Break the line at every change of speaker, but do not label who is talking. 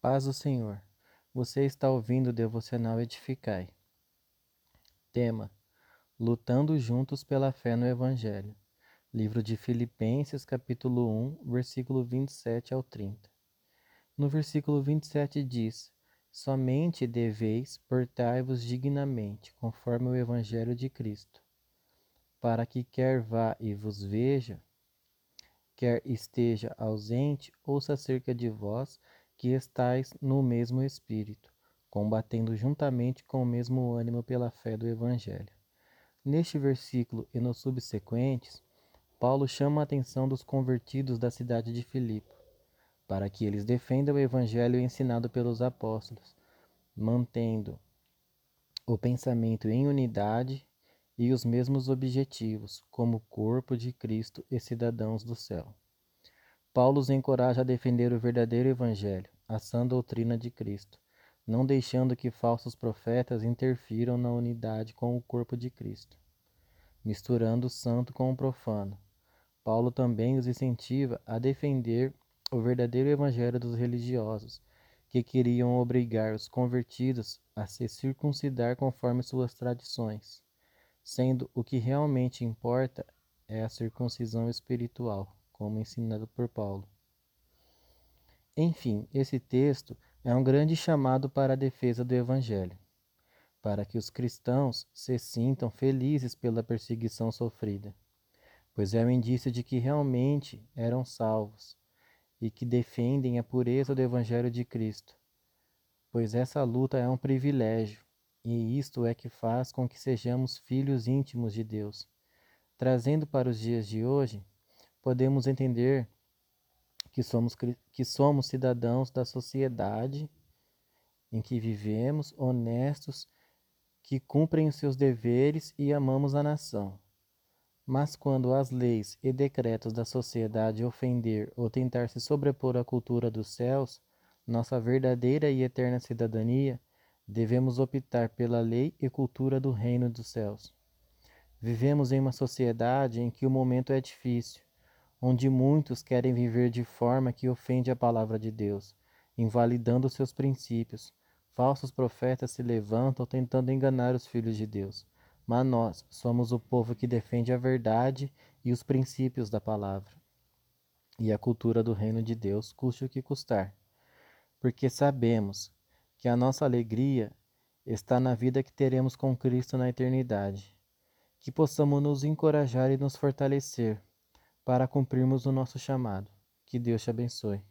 Paz do Senhor. Você está ouvindo o Devocional Edificai. Tema: Lutando juntos pela fé no Evangelho. Livro de Filipenses, capítulo 1, versículo 27 ao 30. No versículo 27 diz: Somente deveis portai-vos dignamente, conforme o Evangelho de Cristo, para que quer vá e vos veja, quer esteja ausente, ouça acerca de vós que estais no mesmo espírito, combatendo juntamente com o mesmo ânimo pela fé do Evangelho. Neste versículo e nos subsequentes, Paulo chama a atenção dos convertidos da cidade de Filipe, para que eles defendam o Evangelho ensinado pelos apóstolos, mantendo o pensamento em unidade e os mesmos objetivos, como corpo de Cristo e cidadãos do céu. Paulo os encoraja a defender o verdadeiro Evangelho, a sã doutrina de Cristo, não deixando que falsos profetas interfiram na unidade com o corpo de Cristo, misturando o santo com o profano. Paulo também os incentiva a defender o verdadeiro Evangelho dos religiosos, que queriam obrigar os convertidos a se circuncidar conforme suas tradições, sendo o que realmente importa é a circuncisão espiritual como ensinado por Paulo. Enfim, esse texto é um grande chamado para a defesa do Evangelho, para que os cristãos se sintam felizes pela perseguição sofrida, pois é um indício de que realmente eram salvos e que defendem a pureza do Evangelho de Cristo, pois essa luta é um privilégio e isto é que faz com que sejamos filhos íntimos de Deus. Trazendo para os dias de hoje, podemos entender que somos, que somos cidadãos da sociedade em que vivemos, honestos, que cumprem os seus deveres e amamos a nação. Mas quando as leis e decretos da sociedade ofender ou tentar se sobrepor à cultura dos céus, nossa verdadeira e eterna cidadania, devemos optar pela lei e cultura do reino dos céus. Vivemos em uma sociedade em que o momento é difícil, onde muitos querem viver de forma que ofende a palavra de Deus, invalidando seus princípios. Falsos profetas se levantam tentando enganar os filhos de Deus. Mas nós somos o povo que defende a verdade e os princípios da palavra. E a cultura do reino de Deus, custe o que custar. Porque sabemos que a nossa alegria está na vida que teremos com Cristo na eternidade. Que possamos nos encorajar e nos fortalecer para cumprirmos o nosso chamado. Que Deus te abençoe.